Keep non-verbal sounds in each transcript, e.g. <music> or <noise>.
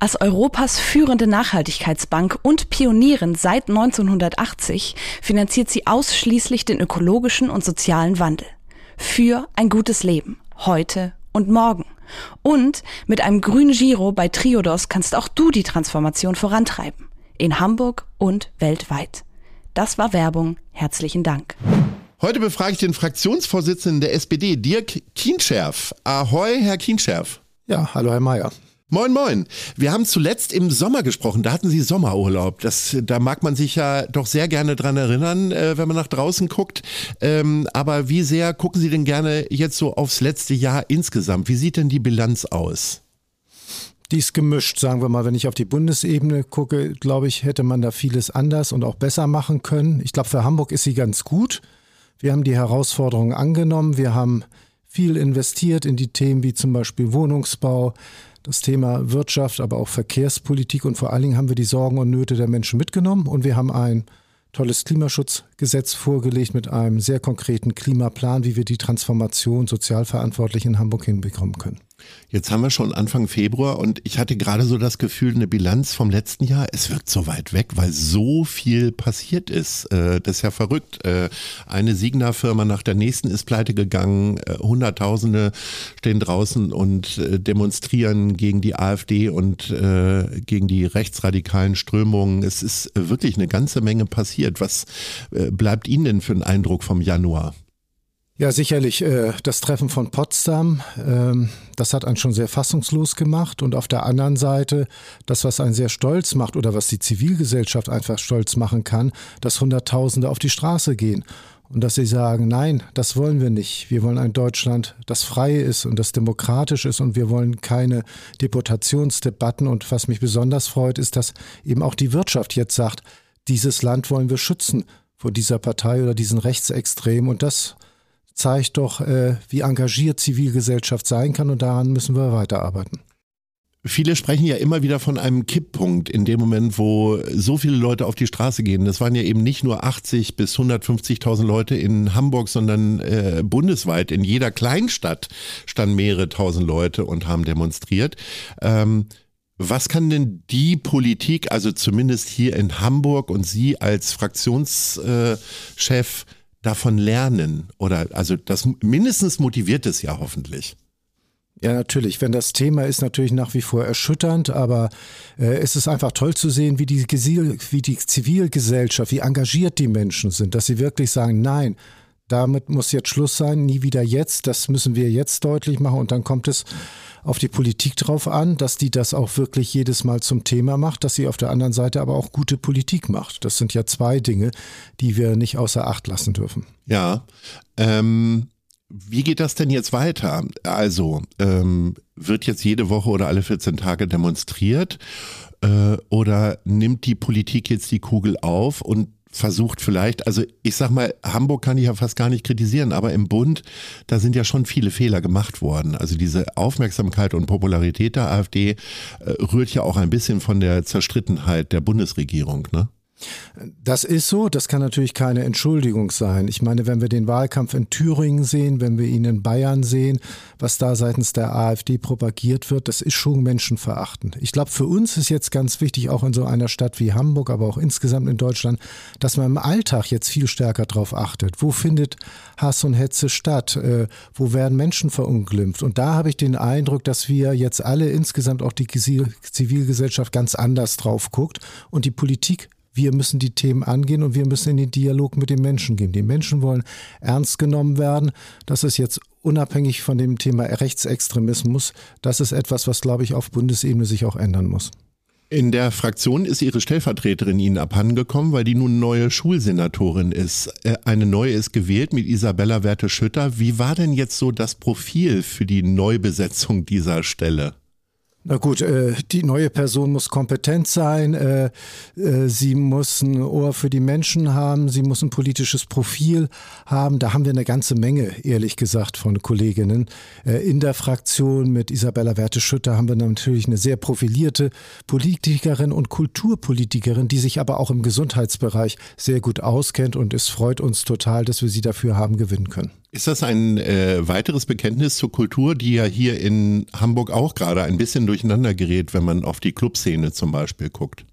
Als Europas führende Nachhaltigkeitsbank und Pionierin seit 1980 finanziert sie ausschließlich den ökologischen und sozialen Wandel. Für ein gutes Leben. Heute und morgen. Und mit einem grünen Giro bei Triodos kannst auch du die Transformation vorantreiben. In Hamburg und weltweit. Das war Werbung. Herzlichen Dank. Heute befrage ich den Fraktionsvorsitzenden der SPD, Dirk Kienscherf. Ahoi, Herr Kienscherf. Ja, hallo, Herr Mayer. Moin, moin. Wir haben zuletzt im Sommer gesprochen. Da hatten Sie Sommerurlaub. Das, da mag man sich ja doch sehr gerne dran erinnern, äh, wenn man nach draußen guckt. Ähm, aber wie sehr gucken Sie denn gerne jetzt so aufs letzte Jahr insgesamt? Wie sieht denn die Bilanz aus? Die ist gemischt, sagen wir mal. Wenn ich auf die Bundesebene gucke, glaube ich, hätte man da vieles anders und auch besser machen können. Ich glaube, für Hamburg ist sie ganz gut. Wir haben die Herausforderungen angenommen. Wir haben viel investiert in die Themen wie zum Beispiel Wohnungsbau, das Thema Wirtschaft, aber auch Verkehrspolitik und vor allen Dingen haben wir die Sorgen und Nöte der Menschen mitgenommen und wir haben ein tolles Klimaschutzgesetz vorgelegt mit einem sehr konkreten Klimaplan, wie wir die Transformation sozial verantwortlich in Hamburg hinbekommen können. Jetzt haben wir schon Anfang Februar und ich hatte gerade so das Gefühl, eine Bilanz vom letzten Jahr, es wirkt so weit weg, weil so viel passiert ist. Äh, das ist ja verrückt. Äh, eine Signa-Firma nach der nächsten ist pleite gegangen. Äh, Hunderttausende stehen draußen und demonstrieren gegen die AfD und gegen die rechtsradikalen Strömungen. Es ist wirklich eine ganze Menge passiert. Was bleibt Ihnen denn für einen Eindruck vom Januar? Ja, sicherlich. Äh, das Treffen von Potsdam, ähm, das hat einen schon sehr fassungslos gemacht. Und auf der anderen Seite, das, was einen sehr stolz macht oder was die Zivilgesellschaft einfach stolz machen kann, dass Hunderttausende auf die Straße gehen. Und dass sie sagen, nein, das wollen wir nicht. Wir wollen ein Deutschland, das frei ist und das demokratisch ist und wir wollen keine Deportationsdebatten. Und was mich besonders freut, ist, dass eben auch die Wirtschaft jetzt sagt, dieses Land wollen wir schützen vor dieser Partei oder diesen Rechtsextremen. Und das zeigt doch, äh, wie engagiert Zivilgesellschaft sein kann und daran müssen wir weiterarbeiten. Viele sprechen ja immer wieder von einem Kipppunkt in dem Moment, wo so viele Leute auf die Straße gehen. Das waren ja eben nicht nur 80 bis 150.000 Leute in Hamburg, sondern äh, bundesweit. In jeder Kleinstadt standen mehrere tausend Leute und haben demonstriert. Ähm, was kann denn die Politik, also zumindest hier in Hamburg und Sie als Fraktionschef, äh, davon lernen? Oder also das mindestens motiviert es ja hoffentlich. Ja, natürlich. Wenn das Thema ist natürlich nach wie vor erschütternd, aber äh, es ist einfach toll zu sehen, wie die, wie die Zivilgesellschaft, wie engagiert die Menschen sind, dass sie wirklich sagen, nein, damit muss jetzt Schluss sein, nie wieder jetzt, das müssen wir jetzt deutlich machen und dann kommt es auf die Politik drauf an, dass die das auch wirklich jedes Mal zum Thema macht, dass sie auf der anderen Seite aber auch gute Politik macht. Das sind ja zwei Dinge, die wir nicht außer Acht lassen dürfen. Ja, ähm, wie geht das denn jetzt weiter? Also, ähm, wird jetzt jede Woche oder alle 14 Tage demonstriert? Äh, oder nimmt die Politik jetzt die Kugel auf und versucht vielleicht, also ich sag mal, Hamburg kann ich ja fast gar nicht kritisieren, aber im Bund, da sind ja schon viele Fehler gemacht worden. Also diese Aufmerksamkeit und Popularität der AfD äh, rührt ja auch ein bisschen von der Zerstrittenheit der Bundesregierung, ne? Das ist so, das kann natürlich keine Entschuldigung sein. Ich meine, wenn wir den Wahlkampf in Thüringen sehen, wenn wir ihn in Bayern sehen, was da seitens der AfD propagiert wird, das ist schon menschenverachtend. Ich glaube, für uns ist jetzt ganz wichtig, auch in so einer Stadt wie Hamburg, aber auch insgesamt in Deutschland, dass man im Alltag jetzt viel stärker darauf achtet. Wo findet Hass und Hetze statt? Äh, wo werden Menschen verunglimpft? Und da habe ich den Eindruck, dass wir jetzt alle insgesamt auch die Zivilgesellschaft ganz anders drauf guckt und die Politik wir müssen die Themen angehen und wir müssen in den Dialog mit den Menschen gehen. Die Menschen wollen ernst genommen werden. Das ist jetzt unabhängig von dem Thema Rechtsextremismus. Das ist etwas, was, glaube ich, auf Bundesebene sich auch ändern muss. In der Fraktion ist Ihre Stellvertreterin Ihnen abhandengekommen, weil die nun neue Schulsenatorin ist. Äh, eine neue ist gewählt mit Isabella Werte-Schütter. Wie war denn jetzt so das Profil für die Neubesetzung dieser Stelle? Na gut, äh, die neue Person muss kompetent sein, äh, äh, sie muss ein Ohr für die Menschen haben, sie muss ein politisches Profil haben. Da haben wir eine ganze Menge, ehrlich gesagt, von Kolleginnen. In der Fraktion mit Isabella Werte-Schütter haben wir natürlich eine sehr profilierte Politikerin und Kulturpolitikerin, die sich aber auch im Gesundheitsbereich sehr gut auskennt und es freut uns total, dass wir sie dafür haben gewinnen können. Ist das ein äh, weiteres Bekenntnis zur Kultur, die ja hier in Hamburg auch gerade ein bisschen durcheinander gerät, wenn man auf die Clubszene zum Beispiel guckt?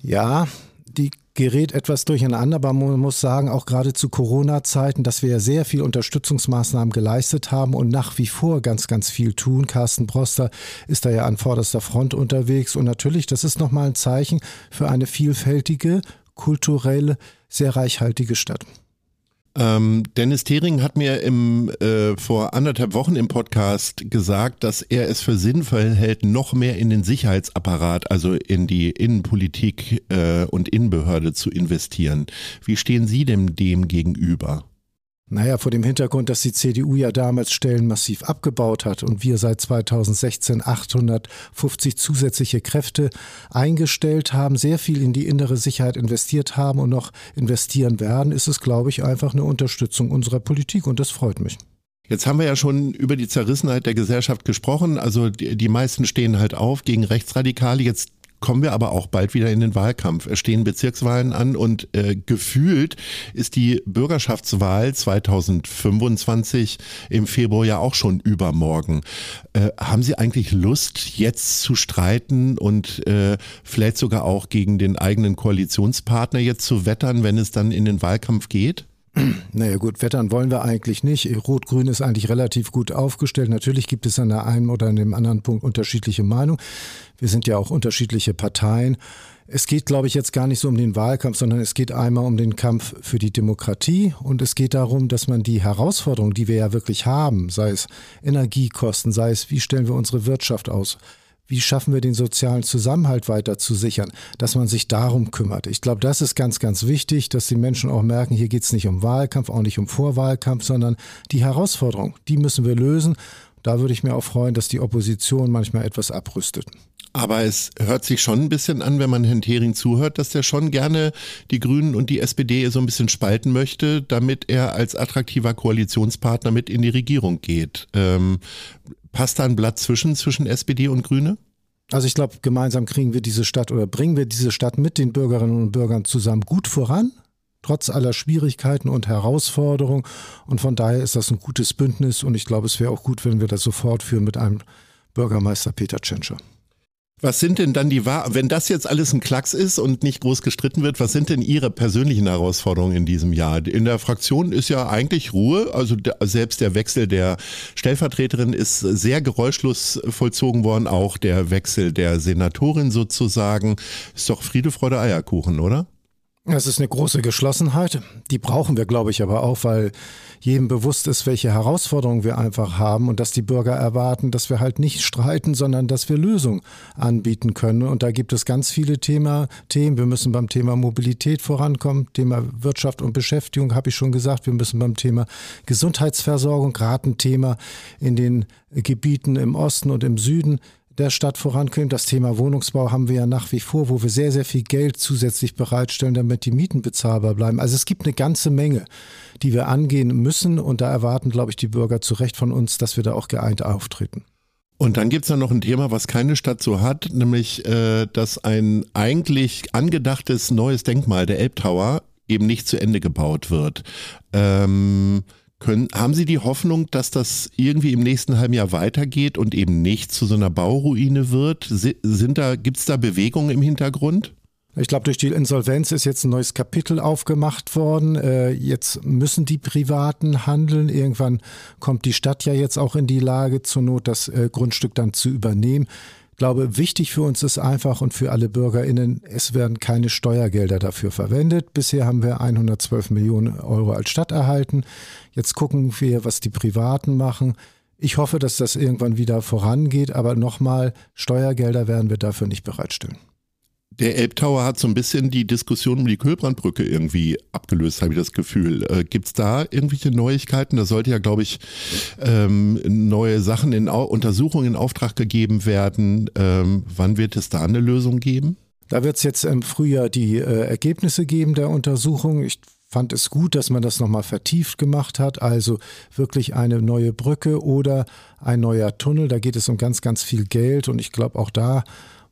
Ja, die gerät etwas durcheinander, aber man muss sagen, auch gerade zu Corona-Zeiten, dass wir ja sehr viel Unterstützungsmaßnahmen geleistet haben und nach wie vor ganz, ganz viel tun. Carsten Broster ist da ja an vorderster Front unterwegs und natürlich, das ist nochmal ein Zeichen für eine vielfältige, kulturell sehr reichhaltige Stadt. Ähm, Dennis Thering hat mir im, äh, vor anderthalb Wochen im Podcast gesagt, dass er es für sinnvoll hält, noch mehr in den Sicherheitsapparat, also in die Innenpolitik äh, und Innenbehörde zu investieren. Wie stehen Sie denn dem gegenüber? Naja, vor dem Hintergrund, dass die CDU ja damals Stellen massiv abgebaut hat und wir seit 2016 850 zusätzliche Kräfte eingestellt haben, sehr viel in die innere Sicherheit investiert haben und noch investieren werden, ist es, glaube ich, einfach eine Unterstützung unserer Politik und das freut mich. Jetzt haben wir ja schon über die Zerrissenheit der Gesellschaft gesprochen. Also die, die meisten stehen halt auf gegen Rechtsradikale. Jetzt kommen wir aber auch bald wieder in den Wahlkampf. Es stehen Bezirkswahlen an und äh, gefühlt ist die Bürgerschaftswahl 2025 im Februar ja auch schon übermorgen. Äh, haben Sie eigentlich Lust, jetzt zu streiten und äh, vielleicht sogar auch gegen den eigenen Koalitionspartner jetzt zu wettern, wenn es dann in den Wahlkampf geht? <clears throat> Naja gut, wettern wollen wir eigentlich nicht. Rot-Grün ist eigentlich relativ gut aufgestellt. Natürlich gibt es an der einen oder an dem anderen Punkt unterschiedliche Meinungen. Wir sind ja auch unterschiedliche Parteien. Es geht, glaube ich, jetzt gar nicht so um den Wahlkampf, sondern es geht einmal um den Kampf für die Demokratie und es geht darum, dass man die Herausforderungen, die wir ja wirklich haben, sei es Energiekosten, sei es, wie stellen wir unsere Wirtschaft aus, wie schaffen wir den sozialen Zusammenhalt weiter zu sichern, dass man sich darum kümmert. Ich glaube, das ist ganz, ganz wichtig, dass die Menschen auch merken, hier geht es nicht um Wahlkampf, auch nicht um Vorwahlkampf, sondern die Herausforderung, die müssen wir lösen. Da würde ich mir auch freuen, dass die Opposition manchmal etwas abrüstet. Aber es hört sich schon ein bisschen an, wenn man Herrn Thering zuhört, dass der schon gerne die Grünen und die SPD so ein bisschen spalten möchte, damit er als attraktiver Koalitionspartner mit in die Regierung geht. Ähm, Passt da ein Blatt zwischen, zwischen SPD und Grüne? Also ich glaube, gemeinsam kriegen wir diese Stadt oder bringen wir diese Stadt mit den Bürgerinnen und Bürgern zusammen gut voran, trotz aller Schwierigkeiten und Herausforderungen. Und von daher ist das ein gutes Bündnis und ich glaube, es wäre auch gut, wenn wir das sofort führen mit einem Bürgermeister Peter Tschentscher. Was sind denn dann die Wahr wenn das jetzt alles ein Klacks ist und nicht groß gestritten wird, was sind denn Ihre persönlichen Herausforderungen in diesem Jahr? In der Fraktion ist ja eigentlich Ruhe, also selbst der Wechsel der Stellvertreterin ist sehr geräuschlos vollzogen worden, auch der Wechsel der Senatorin sozusagen. Ist doch Friede, Freude, Eierkuchen, oder? Es ist eine große Geschlossenheit. Die brauchen wir, glaube ich, aber auch, weil jedem bewusst ist, welche Herausforderungen wir einfach haben und dass die Bürger erwarten, dass wir halt nicht streiten, sondern dass wir Lösungen anbieten können. Und da gibt es ganz viele Thema, Themen. Wir müssen beim Thema Mobilität vorankommen. Thema Wirtschaft und Beschäftigung habe ich schon gesagt. Wir müssen beim Thema Gesundheitsversorgung, gerade ein Thema in den Gebieten im Osten und im Süden der Stadt vorankommen. Das Thema Wohnungsbau haben wir ja nach wie vor, wo wir sehr, sehr viel Geld zusätzlich bereitstellen, damit die Mieten bezahlbar bleiben. Also es gibt eine ganze Menge, die wir angehen müssen und da erwarten, glaube ich, die Bürger zu Recht von uns, dass wir da auch geeint auftreten. Und dann gibt's da noch ein Thema, was keine Stadt so hat, nämlich äh, dass ein eigentlich angedachtes neues Denkmal, der Elbtower, eben nicht zu Ende gebaut wird. Ähm, können, haben Sie die Hoffnung, dass das irgendwie im nächsten halben Jahr weitergeht und eben nicht zu so einer Bauruine wird? Sind da, gibt's da Bewegungen im Hintergrund? Ich glaube, durch die Insolvenz ist jetzt ein neues Kapitel aufgemacht worden. Äh, jetzt müssen die Privaten handeln. Irgendwann kommt die Stadt ja jetzt auch in die Lage, zur Not das äh, Grundstück dann zu übernehmen. Ich glaube, wichtig für uns ist einfach und für alle BürgerInnen, es werden keine Steuergelder dafür verwendet. Bisher haben wir 112 Millionen Euro als Stadt erhalten. Jetzt gucken wir, was die Privaten machen. Ich hoffe, dass das irgendwann wieder vorangeht, aber nochmal, Steuergelder werden wir dafür nicht bereitstellen. Der Elbtower hat so ein bisschen die Diskussion um die Kühlbrandbrücke irgendwie abgelöst, habe ich das Gefühl. Äh, Gibt es da irgendwelche Neuigkeiten? Da sollte ja, glaube ich, ähm, neue Sachen in Au Untersuchungen in Auftrag gegeben werden. Ähm, wann wird es da eine Lösung geben? Da wird es jetzt im Frühjahr die äh, Ergebnisse geben der Untersuchung. Ich fand es gut, dass man das nochmal vertieft gemacht hat. Also wirklich eine neue Brücke oder ein neuer Tunnel. Da geht es um ganz, ganz viel Geld und ich glaube auch da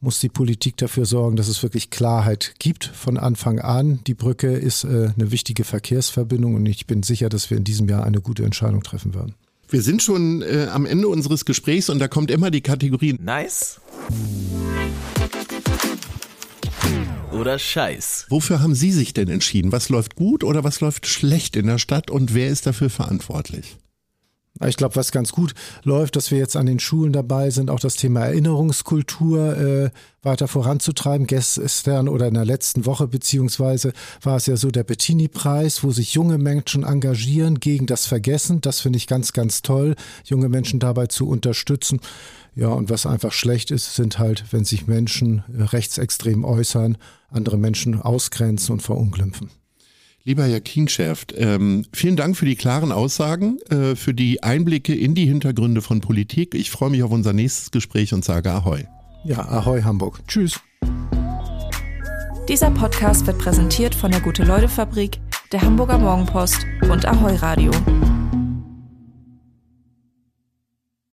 muss die Politik dafür sorgen, dass es wirklich Klarheit gibt von Anfang an. Die Brücke ist äh, eine wichtige Verkehrsverbindung und ich bin sicher, dass wir in diesem Jahr eine gute Entscheidung treffen werden. Wir sind schon äh, am Ende unseres Gesprächs und da kommt immer die Kategorie Nice oder Scheiß. Wofür haben Sie sich denn entschieden? Was läuft gut oder was läuft schlecht in der Stadt und wer ist dafür verantwortlich? Ich glaube, was ganz gut läuft, dass wir jetzt an den Schulen dabei sind, auch das Thema Erinnerungskultur äh, weiter voranzutreiben. Gestern oder in der letzten Woche beziehungsweise war es ja so der Bettini-Preis, wo sich junge Menschen engagieren gegen das Vergessen. Das finde ich ganz, ganz toll, junge Menschen dabei zu unterstützen. Ja, und was einfach schlecht ist, sind halt, wenn sich Menschen rechtsextrem äußern, andere Menschen ausgrenzen und verunglimpfen. Lieber Herr Kingschaft, ähm, vielen Dank für die klaren Aussagen, äh, für die Einblicke in die Hintergründe von Politik. Ich freue mich auf unser nächstes Gespräch und sage Ahoi. Ja, Ahoi Hamburg. Tschüss. Dieser Podcast wird präsentiert von der Gute-Leute-Fabrik, der Hamburger Morgenpost und Ahoi Radio.